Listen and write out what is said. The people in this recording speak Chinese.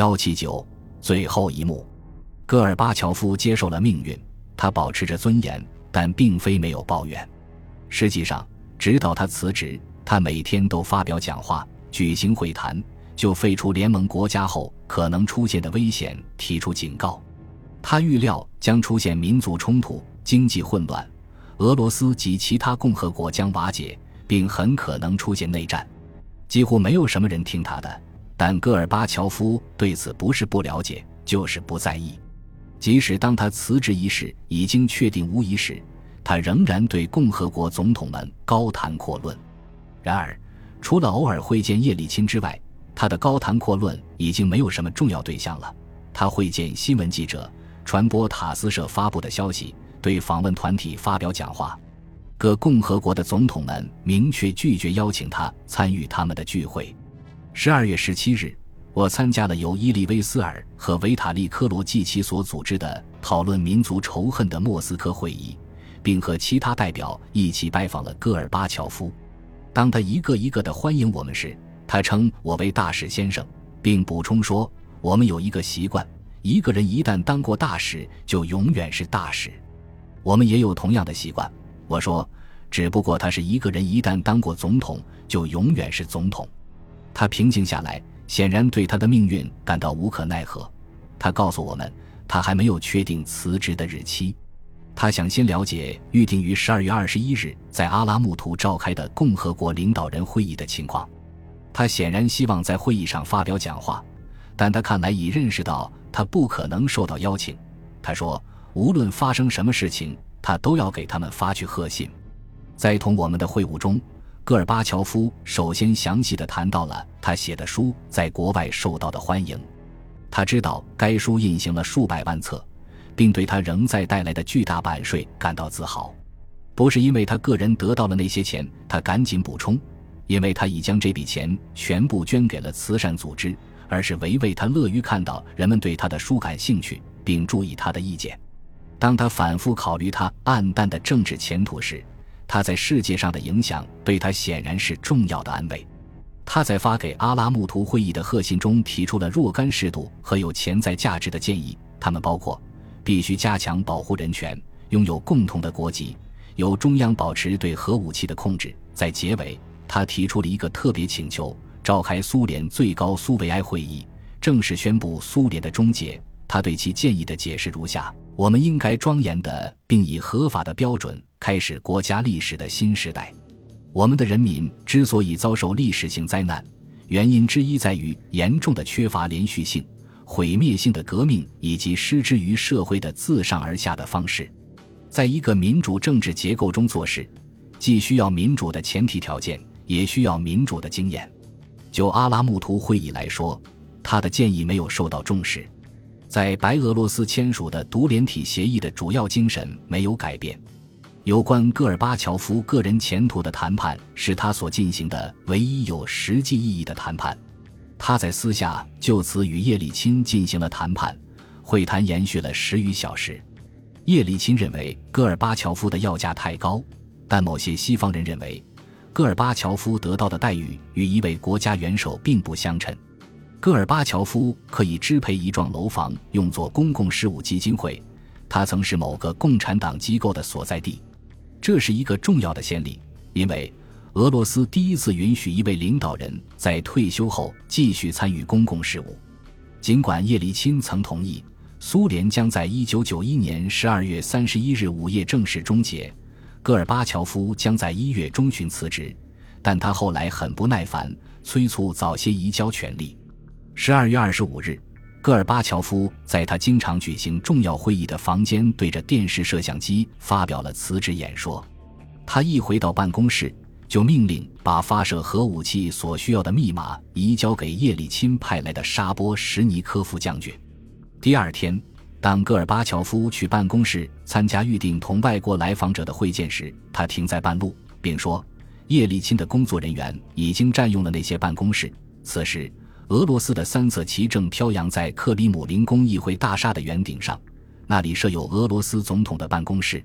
幺七九最后一幕，戈尔巴乔夫接受了命运，他保持着尊严，但并非没有抱怨。实际上，直到他辞职，他每天都发表讲话、举行会谈，就废除联盟国家后可能出现的危险提出警告。他预料将出现民族冲突、经济混乱，俄罗斯及其他共和国将瓦解，并很可能出现内战。几乎没有什么人听他的。但戈尔巴乔夫对此不是不了解，就是不在意。即使当他辞职一事已经确定无疑时，他仍然对共和国总统们高谈阔论。然而，除了偶尔会见叶利钦之外，他的高谈阔论已经没有什么重要对象了。他会见新闻记者，传播塔斯社发布的消息，对访问团体发表讲话。各共和国的总统们明确拒绝邀请他参与他们的聚会。十二月十七日，我参加了由伊利威斯尔和维塔利科罗季奇所组织的讨论民族仇恨的莫斯科会议，并和其他代表一起拜访了戈尔巴乔夫。当他一个一个的欢迎我们时，他称我为大使先生，并补充说：“我们有一个习惯，一个人一旦当过大使，就永远是大使。我们也有同样的习惯。”我说：“只不过他是一个人一旦当过总统，就永远是总统。”他平静下来，显然对他的命运感到无可奈何。他告诉我们，他还没有确定辞职的日期。他想先了解预定于十二月二十一日在阿拉木图召开的共和国领导人会议的情况。他显然希望在会议上发表讲话，但他看来已认识到他不可能受到邀请。他说，无论发生什么事情，他都要给他们发去贺信。在同我们的会晤中。戈尔巴乔夫首先详细的谈到了他写的书在国外受到的欢迎。他知道该书印行了数百万册，并对他仍在带来的巨大版税感到自豪。不是因为他个人得到了那些钱，他赶紧补充，因为他已将这笔钱全部捐给了慈善组织，而是为为他乐于看到人们对他的书感兴趣，并注意他的意见。当他反复考虑他暗淡的政治前途时，他在世界上的影响对他显然是重要的安慰。他在发给阿拉木图会议的贺信中提出了若干适度和有潜在价值的建议，他们包括：必须加强保护人权，拥有共同的国籍，由中央保持对核武器的控制。在结尾，他提出了一个特别请求：召开苏联最高苏维埃会议，正式宣布苏联的终结。他对其建议的解释如下：我们应该庄严的，并以合法的标准。开始国家历史的新时代。我们的人民之所以遭受历史性灾难，原因之一在于严重的缺乏连续性、毁灭性的革命以及失之于社会的自上而下的方式。在一个民主政治结构中做事，既需要民主的前提条件，也需要民主的经验。就阿拉木图会议来说，他的建议没有受到重视。在白俄罗斯签署的独联体协议的主要精神没有改变。有关戈尔巴乔夫个人前途的谈判是他所进行的唯一有实际意义的谈判。他在私下就此与叶利钦进行了谈判，会谈延续了十余小时。叶利钦认为戈尔巴乔夫的要价太高，但某些西方人认为戈尔巴乔夫得到的待遇与一位国家元首并不相称。戈尔巴乔夫可以支配一幢楼房用作公共事务基金会，他曾是某个共产党机构的所在地。这是一个重要的先例，因为俄罗斯第一次允许一位领导人在退休后继续参与公共事务。尽管叶利钦曾同意苏联将在一九九一年十二月三十一日午夜正式终结，戈尔巴乔夫将在一月中旬辞职，但他后来很不耐烦，催促早些移交权力。十二月二十五日。戈尔巴乔夫在他经常举行重要会议的房间，对着电视摄像机发表了辞职演说。他一回到办公室，就命令把发射核武器所需要的密码移交给叶利钦派来的沙波什尼科夫将军。第二天，当戈尔巴乔夫去办公室参加预定同外国来访者的会见时，他停在半路，并说：“叶利钦的工作人员已经占用了那些办公室。”此时。俄罗斯的三色旗正飘扬在克里姆林宫议会大厦的圆顶上，那里设有俄罗斯总统的办公室。